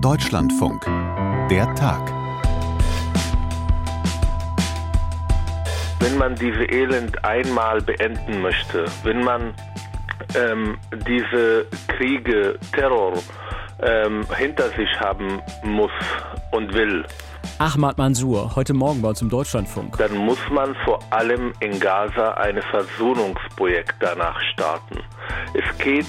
Deutschlandfunk. Der Tag. Wenn man diese Elend einmal beenden möchte, wenn man ähm, diese Kriege, Terror ähm, hinter sich haben muss und will, Ahmad Mansour, heute Morgen bei uns im Deutschlandfunk. dann muss man vor allem in Gaza ein Versöhnungsprojekt danach starten. Es geht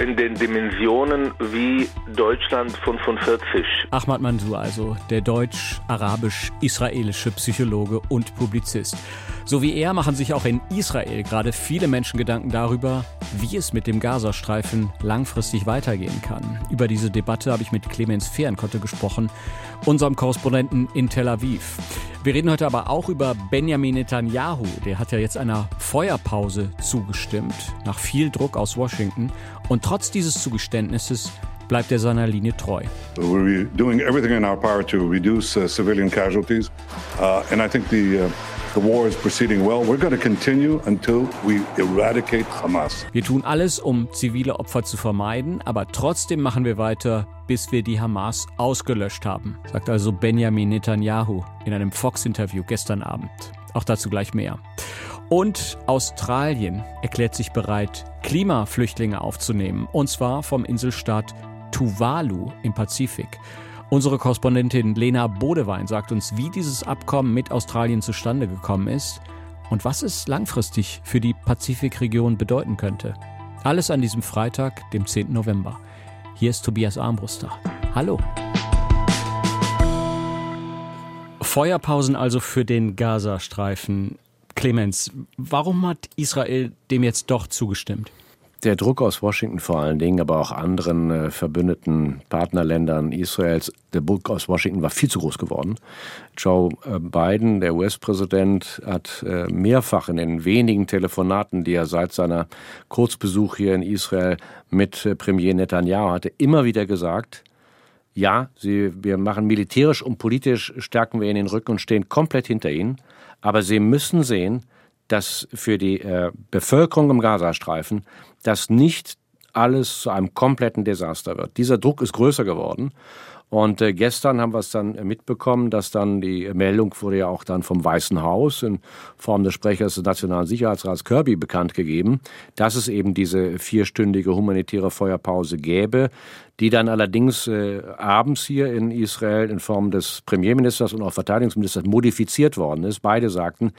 in den Dimensionen wie Deutschland 45. Ahmad Mansour, also der deutsch-arabisch-israelische Psychologe und Publizist. So wie er machen sich auch in Israel gerade viele Menschen Gedanken darüber, wie es mit dem Gazastreifen langfristig weitergehen kann. Über diese Debatte habe ich mit Clemens Fehrenkotte gesprochen, unserem Korrespondenten in Tel Aviv. Wir reden heute aber auch über Benjamin Netanyahu. Der hat ja jetzt einer Feuerpause zugestimmt, nach viel Druck aus Washington. Und trotz dieses Zugeständnisses bleibt er seiner Linie treu. We're doing everything in our power to reduce uh, civilian casualties, uh, and I think the uh, the war is proceeding well. We're going to continue until we eradicate Hamas. Wir tun alles, um zivile Opfer zu vermeiden, aber trotzdem machen wir weiter, bis wir die Hamas ausgelöscht haben, sagt also Benjamin Netanyahu in einem Fox-Interview gestern Abend. Auch dazu gleich mehr. Und Australien erklärt sich bereit, Klimaflüchtlinge aufzunehmen, und zwar vom Inselstaat Tuvalu im Pazifik. Unsere Korrespondentin Lena Bodewein sagt uns, wie dieses Abkommen mit Australien zustande gekommen ist und was es langfristig für die Pazifikregion bedeuten könnte. Alles an diesem Freitag, dem 10. November. Hier ist Tobias Armbruster. Hallo. Feuerpausen also für den Gazastreifen. Clemens, warum hat Israel dem jetzt doch zugestimmt? Der Druck aus Washington vor allen Dingen, aber auch anderen äh, verbündeten Partnerländern Israels, der Druck aus Washington war viel zu groß geworden. Joe äh, Biden, der US-Präsident, hat äh, mehrfach in den wenigen Telefonaten, die er seit seiner Kurzbesuch hier in Israel mit äh, Premier Netanyahu hatte, immer wieder gesagt, ja, sie, wir machen militärisch und politisch stärken wir ihnen den Rücken und stehen komplett hinter ihnen. Aber sie müssen sehen, dass für die äh, Bevölkerung im Gazastreifen das nicht alles zu einem kompletten Desaster wird. Dieser Druck ist größer geworden. Und äh, gestern haben wir es dann mitbekommen, dass dann die Meldung wurde ja auch dann vom Weißen Haus in Form des Sprechers des Nationalen Sicherheitsrats Kirby bekannt gegeben, dass es eben diese vierstündige humanitäre Feuerpause gäbe, die dann allerdings äh, abends hier in Israel in Form des Premierministers und auch Verteidigungsministers modifiziert worden ist. Beide sagten,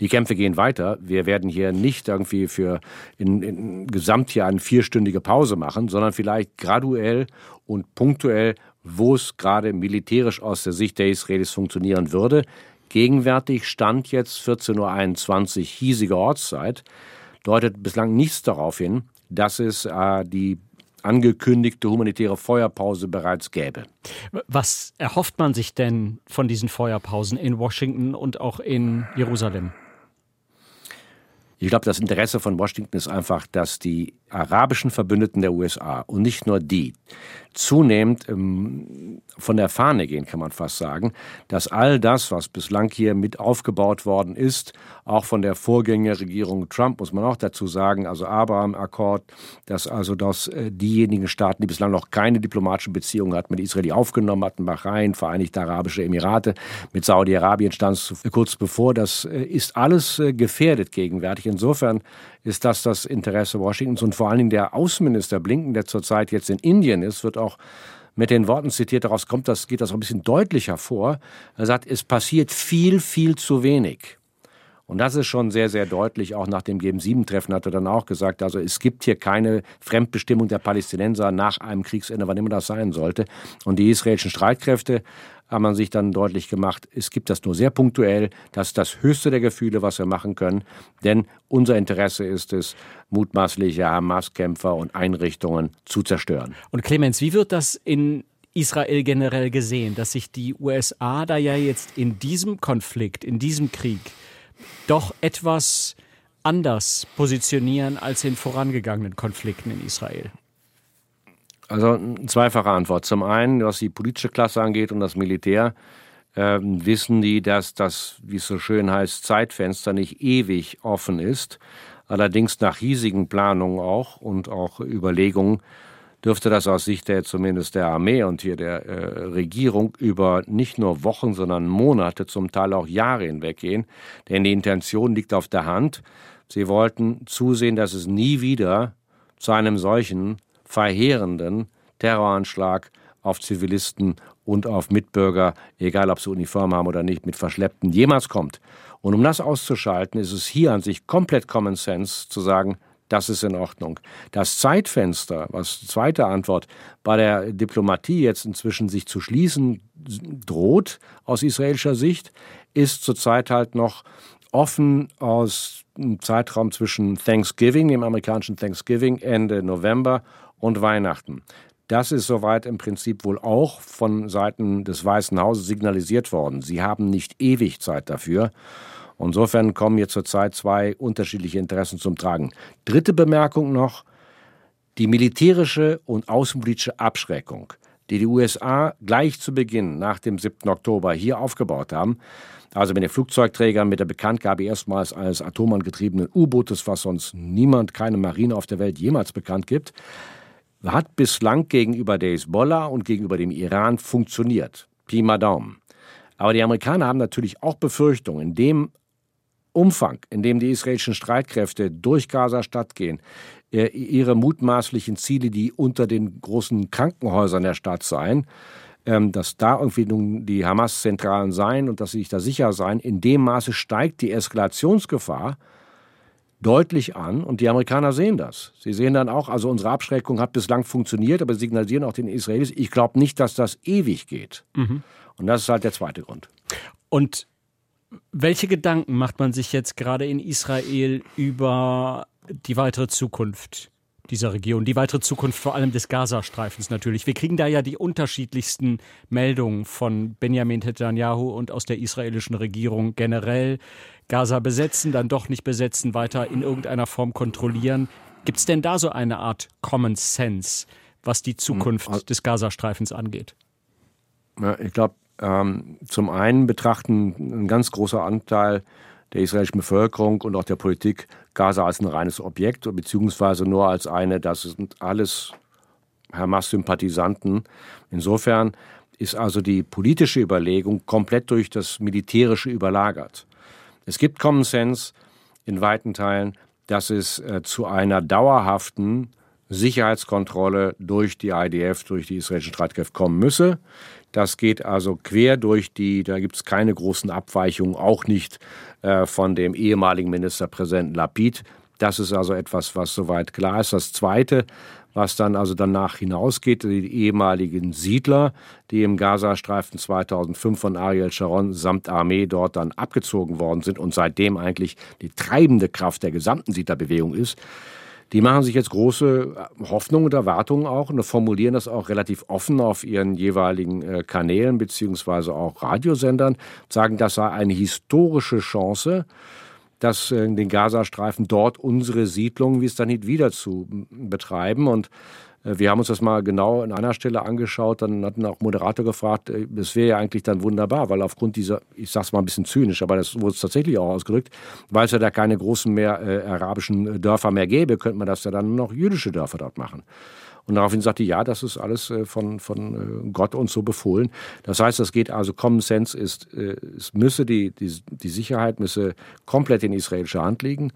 die Kämpfe gehen weiter. Wir werden hier nicht irgendwie für in, in Gesamtjahr eine vierstündige Pause machen, sondern vielleicht graduell und punktuell wo es gerade militärisch aus der Sicht der Israelis funktionieren würde. Gegenwärtig stand jetzt 14.21 Uhr hiesige Ortszeit, deutet bislang nichts darauf hin, dass es äh, die angekündigte humanitäre Feuerpause bereits gäbe. Was erhofft man sich denn von diesen Feuerpausen in Washington und auch in Jerusalem? Ich glaube, das Interesse von Washington ist einfach, dass die arabischen Verbündeten der USA und nicht nur die zunehmend ähm, von der Fahne gehen, kann man fast sagen, dass all das, was bislang hier mit aufgebaut worden ist, auch von der Vorgängerregierung Trump, muss man auch dazu sagen, also Abraham-Akkord, dass also dass äh, diejenigen Staaten, die bislang noch keine diplomatischen Beziehungen hatten mit Israel, aufgenommen hatten, Bahrain, Vereinigte Arabische Emirate, mit Saudi-Arabien stand es kurz bevor, das äh, ist alles äh, gefährdet gegenwärtig. Insofern ist das das Interesse Washingtons und vor allen Dingen der Außenminister Blinken, der zurzeit jetzt in Indien ist, wird auch mit den Worten zitiert, daraus kommt das, geht das auch ein bisschen deutlicher vor. Er sagt, es passiert viel, viel zu wenig. Und das ist schon sehr, sehr deutlich. Auch nach dem G7-Treffen hat er dann auch gesagt, also es gibt hier keine Fremdbestimmung der Palästinenser nach einem Kriegsende, wann immer das sein sollte. Und die israelischen Streitkräfte haben man sich dann deutlich gemacht, es gibt das nur sehr punktuell. Das ist das höchste der Gefühle, was wir machen können. Denn unser Interesse ist es, mutmaßliche Hamas-Kämpfer und Einrichtungen zu zerstören. Und Clemens, wie wird das in Israel generell gesehen, dass sich die USA da ja jetzt in diesem Konflikt, in diesem Krieg doch etwas anders positionieren als in vorangegangenen Konflikten in Israel? Also eine zweifache Antwort. Zum einen, was die politische Klasse angeht und das Militär, äh, wissen die, dass das, wie es so schön heißt, Zeitfenster nicht ewig offen ist. Allerdings nach hiesigen Planungen auch und auch Überlegungen dürfte das aus Sicht der zumindest der Armee und hier der äh, Regierung über nicht nur Wochen, sondern Monate, zum Teil auch Jahre hinweggehen. Denn die Intention liegt auf der Hand. Sie wollten zusehen, dass es nie wieder zu einem solchen verheerenden Terroranschlag auf Zivilisten und auf Mitbürger, egal ob sie Uniform haben oder nicht, mit Verschleppten jemals kommt. Und um das auszuschalten, ist es hier an sich komplett Common Sense zu sagen, das ist in Ordnung. Das Zeitfenster, was zweite Antwort, bei der Diplomatie jetzt inzwischen sich zu schließen droht aus israelischer Sicht, ist zurzeit halt noch offen aus dem Zeitraum zwischen Thanksgiving, dem amerikanischen Thanksgiving, Ende November und Weihnachten. Das ist soweit im Prinzip wohl auch von Seiten des Weißen Hauses signalisiert worden. Sie haben nicht ewig Zeit dafür. Insofern kommen hier zurzeit zwei unterschiedliche Interessen zum Tragen. Dritte Bemerkung noch. Die militärische und außenpolitische Abschreckung, die die USA gleich zu Beginn nach dem 7. Oktober hier aufgebaut haben, also mit den Flugzeugträgern, mit der Bekanntgabe erstmals eines atomangetriebenen U-Bootes, was sonst niemand, keine Marine auf der Welt jemals bekannt gibt, hat bislang gegenüber der Hezbollah und gegenüber dem Iran funktioniert. Pi mal Daumen. Aber die Amerikaner haben natürlich auch Befürchtungen, in dem Umfang, in dem die israelischen Streitkräfte durch Gaza-Stadt gehen, äh, ihre mutmaßlichen Ziele, die unter den großen Krankenhäusern der Stadt seien, ähm, dass da irgendwie nun die Hamas-Zentralen seien und dass sie sich da sicher seien, in dem Maße steigt die Eskalationsgefahr deutlich an und die Amerikaner sehen das. Sie sehen dann auch, also unsere Abschreckung hat bislang funktioniert, aber signalisieren auch den Israelis, ich glaube nicht, dass das ewig geht. Mhm. Und das ist halt der zweite Grund. Und welche Gedanken macht man sich jetzt gerade in Israel über die weitere Zukunft dieser Region, die weitere Zukunft vor allem des Gazastreifens natürlich. Wir kriegen da ja die unterschiedlichsten Meldungen von Benjamin Netanyahu und aus der israelischen Regierung generell. Gaza besetzen, dann doch nicht besetzen, weiter in irgendeiner Form kontrollieren. Gibt es denn da so eine Art Common Sense, was die Zukunft hm, des Gazastreifens angeht? Ja, ich glaube, zum einen betrachten ein ganz großer Anteil der israelischen Bevölkerung und auch der Politik Gaza als ein reines Objekt, beziehungsweise nur als eine, das sind alles Hamas-Sympathisanten. Insofern ist also die politische Überlegung komplett durch das Militärische überlagert. Es gibt Common Sense in weiten Teilen, dass es äh, zu einer dauerhaften Sicherheitskontrolle durch die IDF, durch die israelischen Streitkräfte kommen müsse. Das geht also quer durch die, da gibt es keine großen Abweichungen, auch nicht äh, von dem ehemaligen Ministerpräsidenten Lapid. Das ist also etwas, was soweit klar ist. Das Zweite, was dann also danach hinausgeht, die ehemaligen Siedler, die im Gazastreifen 2005 von Ariel Sharon samt Armee dort dann abgezogen worden sind und seitdem eigentlich die treibende Kraft der gesamten Siedlerbewegung ist, die machen sich jetzt große äh, Hoffnungen und Erwartungen auch und formulieren das auch relativ offen auf ihren jeweiligen äh, Kanälen beziehungsweise auch Radiosendern, sagen, das sei eine historische Chance, dass äh, den Gazastreifen dort unsere Siedlungen, wie es dann nicht wieder zu betreiben. Und wir haben uns das mal genau an einer Stelle angeschaut. Dann hatten auch Moderator gefragt, äh, das wäre ja eigentlich dann wunderbar, weil aufgrund dieser, ich sage es mal ein bisschen zynisch, aber das wurde tatsächlich auch ausgedrückt, weil es ja da keine großen mehr äh, arabischen Dörfer mehr gäbe, könnte man das ja dann noch jüdische Dörfer dort machen. Und daraufhin sagte, ja, das ist alles äh, von, von Gott uns so befohlen. Das heißt, das geht also, Common Sense ist, es müsse die, die, die Sicherheit müsse komplett in israelischer Hand liegen.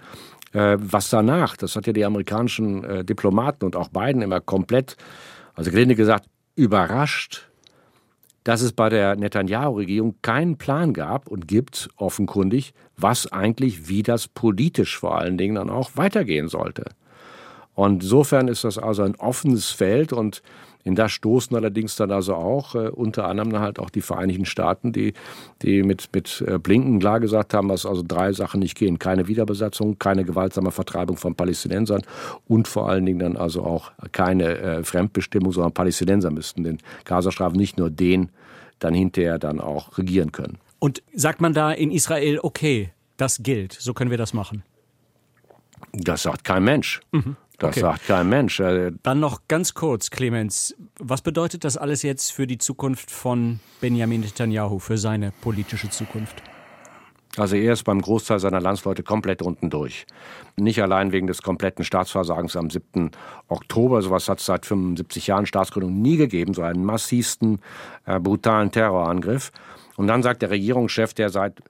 Äh, was danach, das hat ja die amerikanischen äh, Diplomaten und auch Biden immer komplett, also gelinde gesagt, überrascht, dass es bei der Netanyahu-Regierung keinen Plan gab und gibt, offenkundig, was eigentlich, wie das politisch vor allen Dingen dann auch weitergehen sollte. Und insofern ist das also ein offenes Feld und in das stoßen allerdings dann also auch äh, unter anderem halt auch die Vereinigten Staaten, die, die mit, mit äh, Blinken klar gesagt haben, dass also drei Sachen nicht gehen. Keine Wiederbesatzung, keine gewaltsame Vertreibung von Palästinensern und vor allen Dingen dann also auch keine äh, Fremdbestimmung, sondern Palästinenser müssten den Gazastreifen nicht nur den dann hinterher dann auch regieren können. Und sagt man da in Israel, okay, das gilt, so können wir das machen? Das sagt kein Mensch. Mhm. Das okay. sagt kein Mensch. Äh, Dann noch ganz kurz, Clemens. Was bedeutet das alles jetzt für die Zukunft von Benjamin Netanyahu, für seine politische Zukunft? Also er ist beim Großteil seiner Landsleute komplett unten durch. Nicht allein wegen des kompletten Staatsversagens am 7. Oktober, sowas hat es seit 75 Jahren Staatsgründung nie gegeben, so einen massivsten, äh, brutalen Terrorangriff. Und dann sagt der Regierungschef, der seit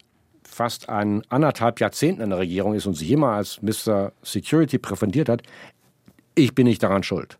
fast ein anderthalb Jahrzehnten in der Regierung ist und sich immer als Mr. Security präferiert hat, ich bin nicht daran schuld.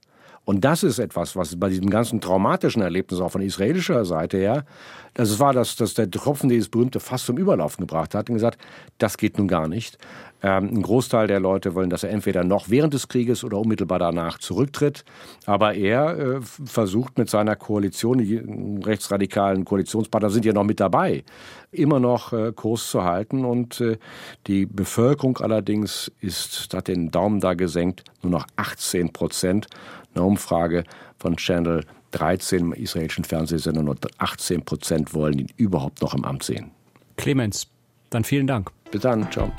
Und das ist etwas, was bei diesem ganzen traumatischen Erlebnis auch von israelischer Seite her, das war das, das der Tropfen, der dieses berühmte Fass zum Überlaufen gebracht hat und gesagt, das geht nun gar nicht. Ähm, ein Großteil der Leute wollen, dass er entweder noch während des Krieges oder unmittelbar danach zurücktritt. Aber er äh, versucht mit seiner Koalition, die rechtsradikalen Koalitionspartner sind ja noch mit dabei, immer noch äh, Kurs zu halten. Und äh, die Bevölkerung allerdings ist, hat den Daumen da gesenkt, nur noch 18 Prozent eine Umfrage von Channel 13 im israelischen Fernsehsender, nur 18 Prozent wollen ihn überhaupt noch im Amt sehen. Clemens, dann vielen Dank. Bis dann, ciao.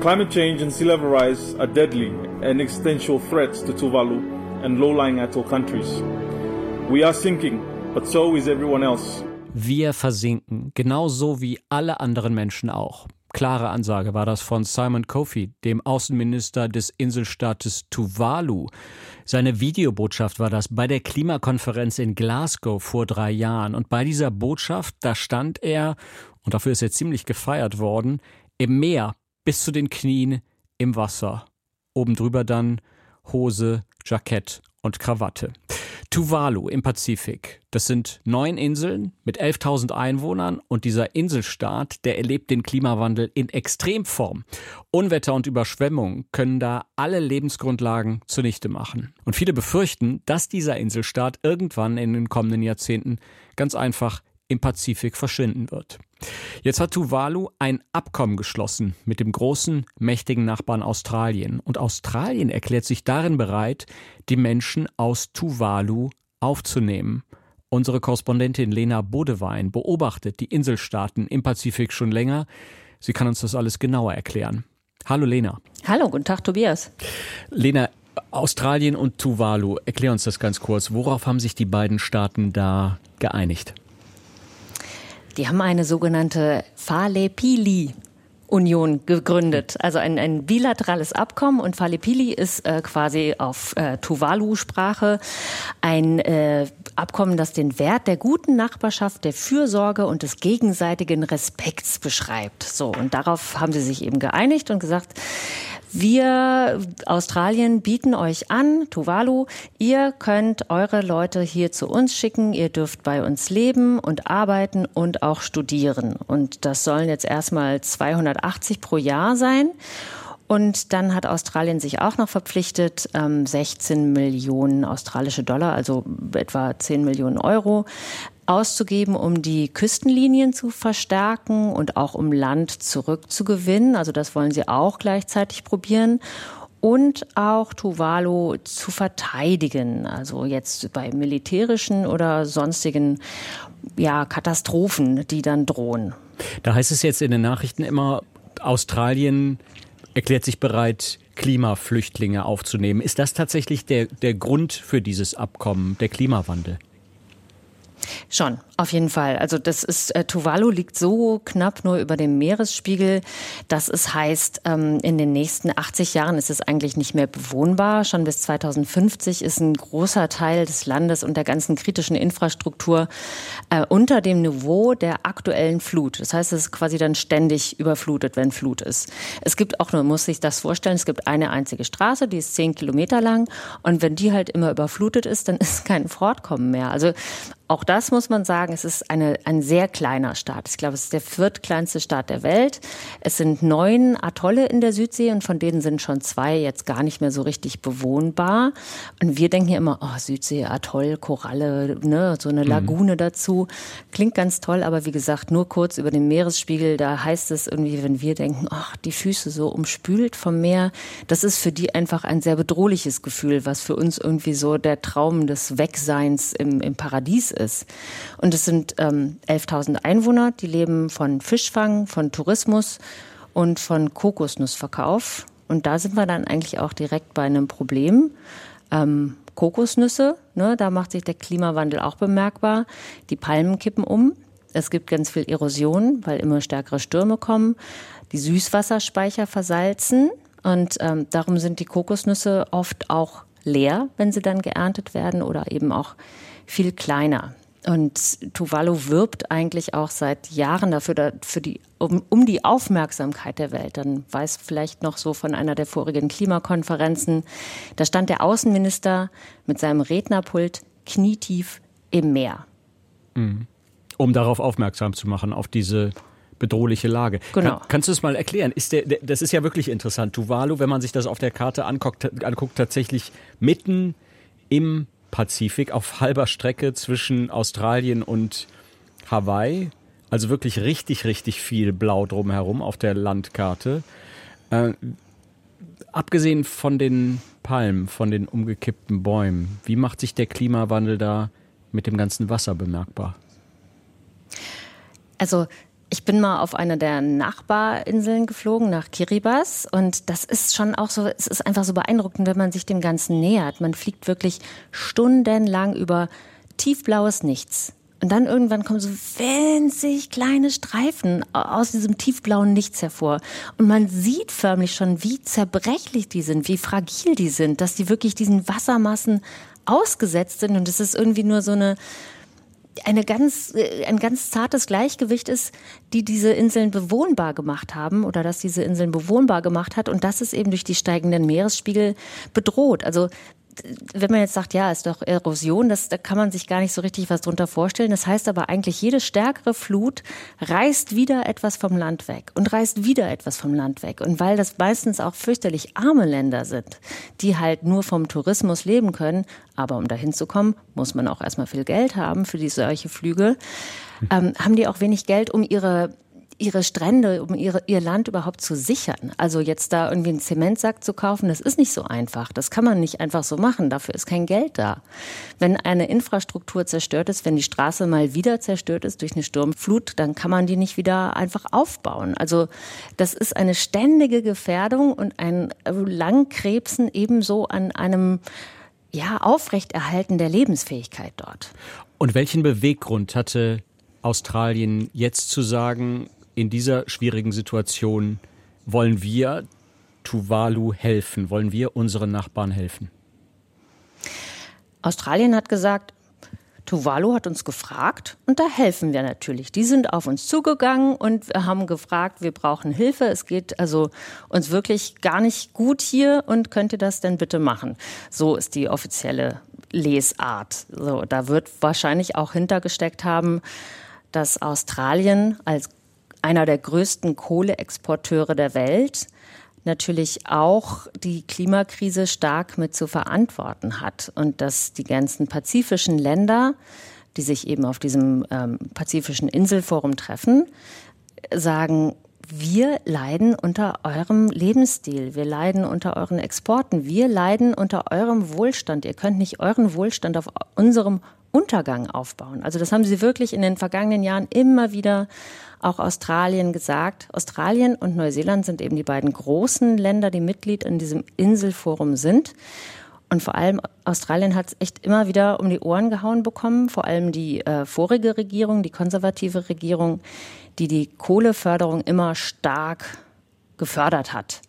Climate change and sea level rise are deadly and existential threats to Tuvalu and low-lying atoll countries. We are sinking, but so is everyone else. Wir versinken, genauso wie alle anderen Menschen auch. Klare Ansage war das von Simon Kofi, dem Außenminister des Inselstaates Tuvalu. Seine Videobotschaft war das bei der Klimakonferenz in Glasgow vor drei Jahren. Und bei dieser Botschaft, da stand er, und dafür ist er ziemlich gefeiert worden, im Meer bis zu den Knien im Wasser. Oben drüber dann Hose, Jackett und Krawatte. Tuvalu im Pazifik. Das sind neun Inseln mit 11.000 Einwohnern und dieser Inselstaat, der erlebt den Klimawandel in Extremform. Unwetter und Überschwemmungen können da alle Lebensgrundlagen zunichte machen. Und viele befürchten, dass dieser Inselstaat irgendwann in den kommenden Jahrzehnten ganz einfach im Pazifik verschwinden wird. Jetzt hat Tuvalu ein Abkommen geschlossen mit dem großen, mächtigen Nachbarn Australien. Und Australien erklärt sich darin bereit, die Menschen aus Tuvalu aufzunehmen. Unsere Korrespondentin Lena Bodewein beobachtet die Inselstaaten im Pazifik schon länger. Sie kann uns das alles genauer erklären. Hallo Lena. Hallo, guten Tag Tobias. Lena, Australien und Tuvalu, erklär uns das ganz kurz. Worauf haben sich die beiden Staaten da geeinigt? Die haben eine sogenannte Falepili Union gegründet, also ein, ein bilaterales Abkommen und Falepili ist äh, quasi auf äh, Tuvalu-Sprache ein äh, Abkommen, das den Wert der guten Nachbarschaft, der Fürsorge und des gegenseitigen Respekts beschreibt. So und darauf haben sie sich eben geeinigt und gesagt, wir Australien bieten euch an, Tuvalu, ihr könnt eure Leute hier zu uns schicken, ihr dürft bei uns leben und arbeiten und auch studieren. Und das sollen jetzt erstmal 280 pro Jahr sein. Und dann hat Australien sich auch noch verpflichtet, 16 ähm, Millionen australische Dollar, also etwa 10 Millionen Euro, auszugeben, um die Küstenlinien zu verstärken und auch um Land zurückzugewinnen. Also das wollen sie auch gleichzeitig probieren und auch Tuvalu zu verteidigen. Also jetzt bei militärischen oder sonstigen ja, Katastrophen, die dann drohen. Da heißt es jetzt in den Nachrichten immer, Australien erklärt sich bereit, Klimaflüchtlinge aufzunehmen. Ist das tatsächlich der, der Grund für dieses Abkommen, der Klimawandel? Schon, auf jeden Fall. Also das ist, äh, Tuvalu liegt so knapp nur über dem Meeresspiegel, dass es heißt, ähm, in den nächsten 80 Jahren ist es eigentlich nicht mehr bewohnbar. Schon bis 2050 ist ein großer Teil des Landes und der ganzen kritischen Infrastruktur äh, unter dem Niveau der aktuellen Flut. Das heißt, es ist quasi dann ständig überflutet, wenn Flut ist. Es gibt auch nur, muss sich das vorstellen, es gibt eine einzige Straße, die ist zehn Kilometer lang und wenn die halt immer überflutet ist, dann ist kein Fortkommen mehr. Also auch das muss man sagen, es ist eine, ein sehr kleiner Staat. Ich glaube, es ist der viertkleinste Staat der Welt. Es sind neun Atolle in der Südsee und von denen sind schon zwei jetzt gar nicht mehr so richtig bewohnbar. Und wir denken ja immer, oh, Südsee, Atoll, Koralle, ne, so eine mhm. Lagune mhm. dazu. Klingt ganz toll, aber wie gesagt, nur kurz über den Meeresspiegel, da heißt es irgendwie, wenn wir denken, ach, die Füße so umspült vom Meer, das ist für die einfach ein sehr bedrohliches Gefühl, was für uns irgendwie so der Traum des Wegseins im, im Paradies ist. Und es sind ähm, 11.000 Einwohner, die leben von Fischfang, von Tourismus und von Kokosnussverkauf. Und da sind wir dann eigentlich auch direkt bei einem Problem. Ähm, Kokosnüsse, ne, da macht sich der Klimawandel auch bemerkbar. Die Palmen kippen um. Es gibt ganz viel Erosion, weil immer stärkere Stürme kommen. Die Süßwasserspeicher versalzen und ähm, darum sind die Kokosnüsse oft auch leer, wenn sie dann geerntet werden oder eben auch viel kleiner. Und Tuvalu wirbt eigentlich auch seit Jahren dafür, für die, um, um die Aufmerksamkeit der Welt. Dann weiß vielleicht noch so von einer der vorigen Klimakonferenzen. Da stand der Außenminister mit seinem Rednerpult knietief im Meer. Mhm. Um darauf aufmerksam zu machen, auf diese bedrohliche Lage. Genau. Kann, kannst du es mal erklären? Ist der, der, das ist ja wirklich interessant. Tuvalu, wenn man sich das auf der Karte anguckt, anguckt tatsächlich mitten im Pazifik auf halber Strecke zwischen Australien und Hawaii. Also wirklich richtig, richtig viel Blau drumherum auf der Landkarte. Äh, abgesehen von den Palmen, von den umgekippten Bäumen, wie macht sich der Klimawandel da mit dem ganzen Wasser bemerkbar? Also ich bin mal auf einer der Nachbarinseln geflogen, nach Kiribati. Und das ist schon auch so, es ist einfach so beeindruckend, wenn man sich dem Ganzen nähert. Man fliegt wirklich stundenlang über tiefblaues Nichts. Und dann irgendwann kommen so winzig kleine Streifen aus diesem tiefblauen Nichts hervor. Und man sieht förmlich schon, wie zerbrechlich die sind, wie fragil die sind, dass die wirklich diesen Wassermassen ausgesetzt sind. Und es ist irgendwie nur so eine, eine ganz, äh, ein ganz zartes Gleichgewicht ist, die diese Inseln bewohnbar gemacht haben oder dass diese Inseln bewohnbar gemacht hat und das ist eben durch die steigenden Meeresspiegel bedroht. Also wenn man jetzt sagt, ja, ist doch Erosion, das, da kann man sich gar nicht so richtig was drunter vorstellen. Das heißt aber eigentlich, jede stärkere Flut reißt wieder etwas vom Land weg und reißt wieder etwas vom Land weg. Und weil das meistens auch fürchterlich arme Länder sind, die halt nur vom Tourismus leben können, aber um dahin zu kommen, muss man auch erstmal viel Geld haben für die solche Flüge, ähm, haben die auch wenig Geld, um ihre ihre Strände, um ihre, ihr Land überhaupt zu sichern. Also jetzt da irgendwie einen Zementsack zu kaufen, das ist nicht so einfach. Das kann man nicht einfach so machen. Dafür ist kein Geld da. Wenn eine Infrastruktur zerstört ist, wenn die Straße mal wieder zerstört ist durch eine Sturmflut, dann kann man die nicht wieder einfach aufbauen. Also das ist eine ständige Gefährdung und ein Langkrebsen ebenso an einem ja, Aufrechterhalten der Lebensfähigkeit dort. Und welchen Beweggrund hatte Australien jetzt zu sagen, in dieser schwierigen Situation wollen wir Tuvalu helfen? Wollen wir unseren Nachbarn helfen? Australien hat gesagt, Tuvalu hat uns gefragt und da helfen wir natürlich. Die sind auf uns zugegangen und haben gefragt, wir brauchen Hilfe. Es geht also uns wirklich gar nicht gut hier und könnt ihr das denn bitte machen? So ist die offizielle Lesart. So, da wird wahrscheinlich auch hintergesteckt haben, dass Australien als einer der größten Kohleexporteure der Welt, natürlich auch die Klimakrise stark mit zu verantworten hat und dass die ganzen pazifischen Länder, die sich eben auf diesem ähm, pazifischen Inselforum treffen, sagen, wir leiden unter eurem Lebensstil, wir leiden unter euren Exporten, wir leiden unter eurem Wohlstand. Ihr könnt nicht euren Wohlstand auf unserem Untergang aufbauen. Also das haben sie wirklich in den vergangenen Jahren immer wieder auch Australien gesagt. Australien und Neuseeland sind eben die beiden großen Länder, die Mitglied in diesem Inselforum sind. Und vor allem Australien hat es echt immer wieder um die Ohren gehauen bekommen, vor allem die äh, vorige Regierung, die konservative Regierung, die die Kohleförderung immer stark gefördert hat.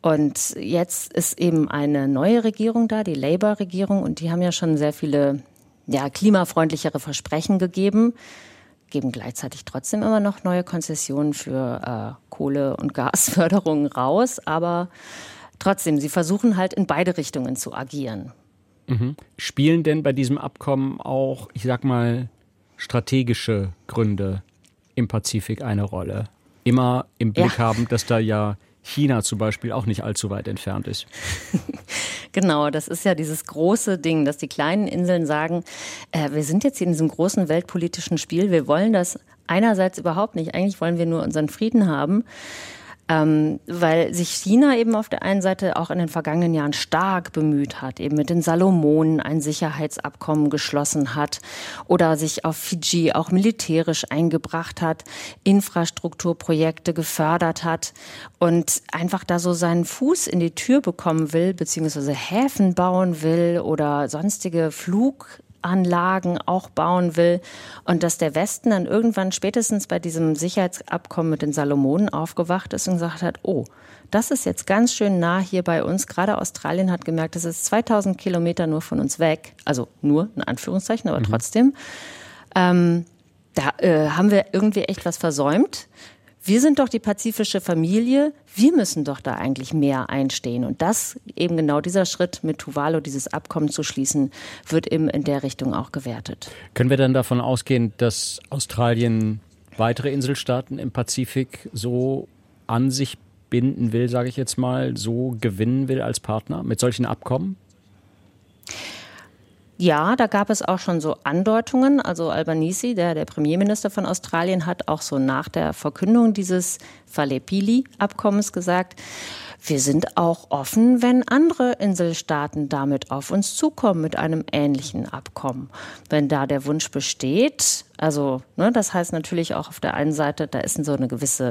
Und jetzt ist eben eine neue Regierung da, die Labour-Regierung, und die haben ja schon sehr viele ja, klimafreundlichere Versprechen gegeben geben gleichzeitig trotzdem immer noch neue Konzessionen für äh, Kohle- und Gasförderungen raus, aber trotzdem, sie versuchen halt in beide Richtungen zu agieren. Mhm. Spielen denn bei diesem Abkommen auch, ich sag mal, strategische Gründe im Pazifik eine Rolle? Immer im Blick ja. haben, dass da ja China zum Beispiel auch nicht allzu weit entfernt ist. genau, das ist ja dieses große Ding, dass die kleinen Inseln sagen, äh, wir sind jetzt hier in diesem großen weltpolitischen Spiel, wir wollen das einerseits überhaupt nicht, eigentlich wollen wir nur unseren Frieden haben ähm, weil sich China eben auf der einen Seite auch in den vergangenen Jahren stark bemüht hat, eben mit den Salomonen ein Sicherheitsabkommen geschlossen hat oder sich auf Fiji auch militärisch eingebracht hat, Infrastrukturprojekte gefördert hat und einfach da so seinen Fuß in die Tür bekommen will, beziehungsweise Häfen bauen will oder sonstige Flug Anlagen auch bauen will und dass der Westen dann irgendwann spätestens bei diesem Sicherheitsabkommen mit den Salomonen aufgewacht ist und gesagt hat, oh, das ist jetzt ganz schön nah hier bei uns. Gerade Australien hat gemerkt, das ist 2000 Kilometer nur von uns weg. Also nur, in Anführungszeichen, aber mhm. trotzdem. Ähm, da äh, haben wir irgendwie echt was versäumt. Wir sind doch die pazifische Familie. Wir müssen doch da eigentlich mehr einstehen. Und das, eben genau dieser Schritt mit Tuvalu, dieses Abkommen zu schließen, wird eben in der Richtung auch gewertet. Können wir dann davon ausgehen, dass Australien weitere Inselstaaten im Pazifik so an sich binden will, sage ich jetzt mal, so gewinnen will als Partner mit solchen Abkommen? Ja, da gab es auch schon so Andeutungen. Also Albanese, der, der Premierminister von Australien, hat auch so nach der Verkündung dieses Falepili-Abkommens gesagt, wir sind auch offen, wenn andere Inselstaaten damit auf uns zukommen mit einem ähnlichen Abkommen. Wenn da der Wunsch besteht, also ne, das heißt natürlich auch auf der einen Seite, da ist so eine gewisse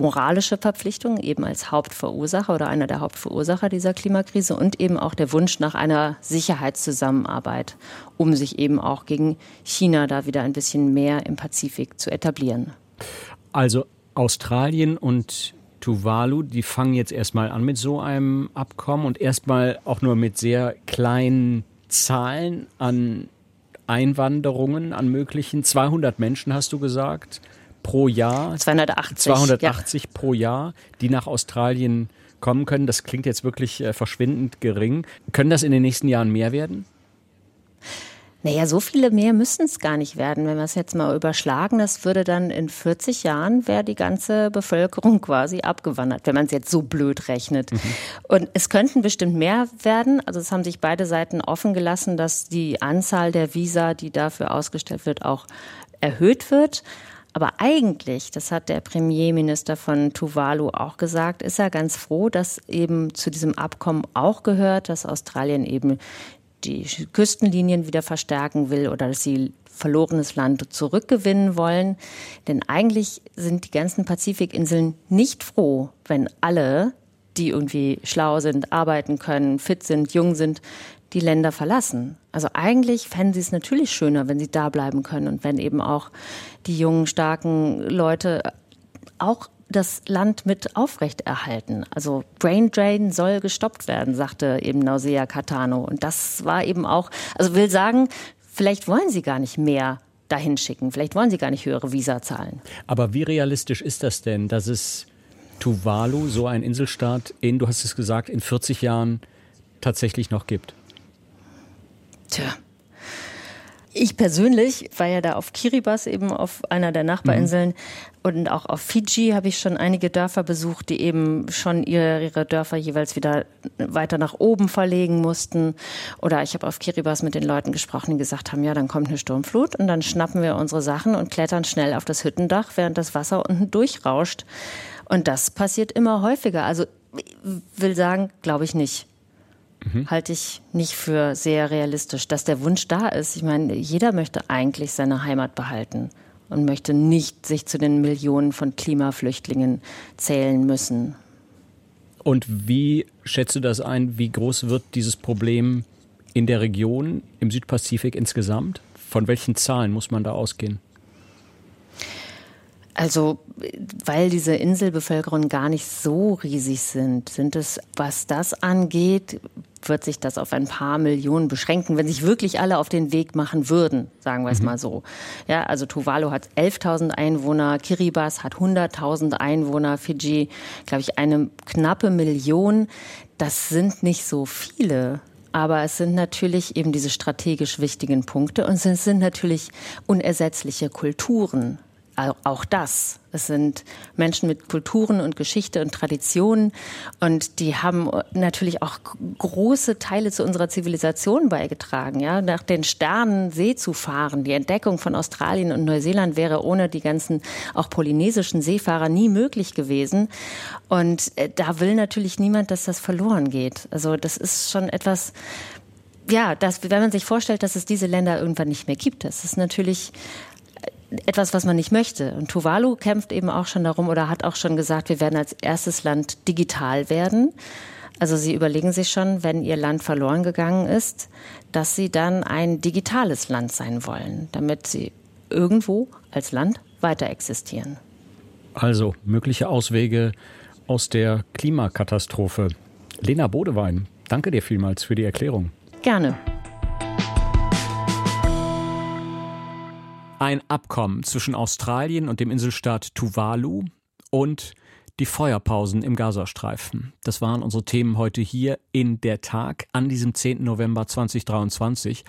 moralische Verpflichtung, eben als Hauptverursacher oder einer der Hauptverursacher dieser Klimakrise und eben auch der Wunsch nach einer Sicherheitszusammenarbeit, um sich eben auch gegen China da wieder ein bisschen mehr im Pazifik zu etablieren. Also Australien und Tuvalu, die fangen jetzt erstmal an mit so einem Abkommen und erstmal auch nur mit sehr kleinen Zahlen an Einwanderungen, an möglichen 200 Menschen, hast du gesagt pro Jahr. 280. 280 ja. pro Jahr, die nach Australien kommen können. Das klingt jetzt wirklich äh, verschwindend gering. Können das in den nächsten Jahren mehr werden? Naja, so viele mehr müssen es gar nicht werden. Wenn wir es jetzt mal überschlagen, das würde dann in 40 Jahren wäre die ganze Bevölkerung quasi abgewandert, wenn man es jetzt so blöd rechnet. Mhm. Und es könnten bestimmt mehr werden. Also es haben sich beide Seiten offen gelassen, dass die Anzahl der Visa, die dafür ausgestellt wird, auch erhöht wird. Aber eigentlich, das hat der Premierminister von Tuvalu auch gesagt, ist er ganz froh, dass eben zu diesem Abkommen auch gehört, dass Australien eben die Küstenlinien wieder verstärken will oder dass sie verlorenes Land zurückgewinnen wollen. Denn eigentlich sind die ganzen Pazifikinseln nicht froh, wenn alle, die irgendwie schlau sind, arbeiten können, fit sind, jung sind, die Länder verlassen. Also eigentlich fänden sie es natürlich schöner, wenn sie da bleiben können und wenn eben auch die jungen, starken Leute auch das Land mit aufrechterhalten. Also Brain Drain soll gestoppt werden, sagte eben Nausea Catano. Und das war eben auch, also will sagen, vielleicht wollen sie gar nicht mehr dahin schicken. Vielleicht wollen sie gar nicht höhere Visa zahlen. Aber wie realistisch ist das denn, dass es Tuvalu, so ein Inselstaat, in, du hast es gesagt, in 40 Jahren tatsächlich noch gibt? Tja. Ich persönlich war ja da auf Kiribati, eben auf einer der Nachbarinseln. Mhm. Und auch auf Fiji habe ich schon einige Dörfer besucht, die eben schon ihre, ihre, Dörfer jeweils wieder weiter nach oben verlegen mussten. Oder ich habe auf Kiribati mit den Leuten gesprochen, die gesagt haben, ja, dann kommt eine Sturmflut und dann schnappen wir unsere Sachen und klettern schnell auf das Hüttendach, während das Wasser unten durchrauscht. Und das passiert immer häufiger. Also ich will sagen, glaube ich nicht mhm. halte ich nicht für sehr realistisch, dass der Wunsch da ist. Ich meine, jeder möchte eigentlich seine Heimat behalten und möchte nicht sich zu den Millionen von Klimaflüchtlingen zählen müssen. Und wie schätzt du das ein? Wie groß wird dieses Problem in der Region, im Südpazifik insgesamt? Von welchen Zahlen muss man da ausgehen? Also, weil diese Inselbevölkerung gar nicht so riesig sind, sind es, was das angeht, wird sich das auf ein paar Millionen beschränken, wenn sich wirklich alle auf den Weg machen würden, sagen wir es mhm. mal so. Ja, also Tuvalu hat 11.000 Einwohner, Kiribati hat 100.000 Einwohner, Fiji, glaube ich, eine knappe Million. Das sind nicht so viele. Aber es sind natürlich eben diese strategisch wichtigen Punkte und es sind natürlich unersetzliche Kulturen auch das. Es sind Menschen mit Kulturen und Geschichte und Traditionen und die haben natürlich auch große Teile zu unserer Zivilisation beigetragen. Ja, nach den Sternen See zu fahren, die Entdeckung von Australien und Neuseeland wäre ohne die ganzen auch polynesischen Seefahrer nie möglich gewesen. Und äh, da will natürlich niemand, dass das verloren geht. Also das ist schon etwas, ja, das, wenn man sich vorstellt, dass es diese Länder irgendwann nicht mehr gibt, das ist natürlich etwas, was man nicht möchte. Und Tuvalu kämpft eben auch schon darum oder hat auch schon gesagt, wir werden als erstes Land digital werden. Also Sie überlegen sich schon, wenn Ihr Land verloren gegangen ist, dass Sie dann ein digitales Land sein wollen, damit Sie irgendwo als Land weiter existieren. Also mögliche Auswege aus der Klimakatastrophe. Lena Bodewein, danke dir vielmals für die Erklärung. Gerne. Ein Abkommen zwischen Australien und dem Inselstaat Tuvalu und die Feuerpausen im Gazastreifen. Das waren unsere Themen heute hier in der Tag an diesem 10. November 2023.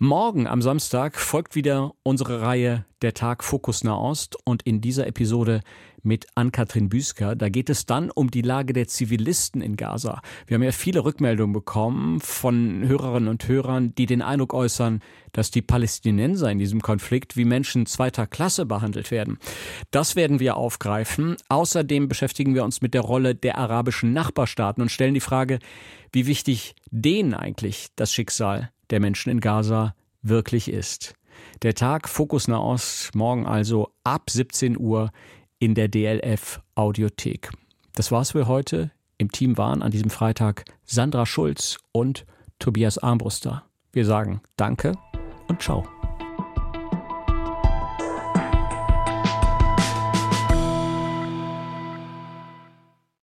Morgen am Samstag folgt wieder unsere Reihe Der Tag Fokus Nahost und in dieser Episode mit Ann-Kathrin Büsker. Da geht es dann um die Lage der Zivilisten in Gaza. Wir haben ja viele Rückmeldungen bekommen von Hörerinnen und Hörern, die den Eindruck äußern, dass die Palästinenser in diesem Konflikt wie Menschen zweiter Klasse behandelt werden. Das werden wir aufgreifen. Außerdem beschäftigen wir uns mit der Rolle der arabischen Nachbarstaaten und stellen die Frage, wie wichtig denen eigentlich das Schicksal der Menschen in Gaza wirklich ist. Der Tag Fokus Nahost, morgen also ab 17 Uhr in der DLF Audiothek. Das war's für heute. Im Team waren an diesem Freitag Sandra Schulz und Tobias Armbruster. Wir sagen Danke und Ciao.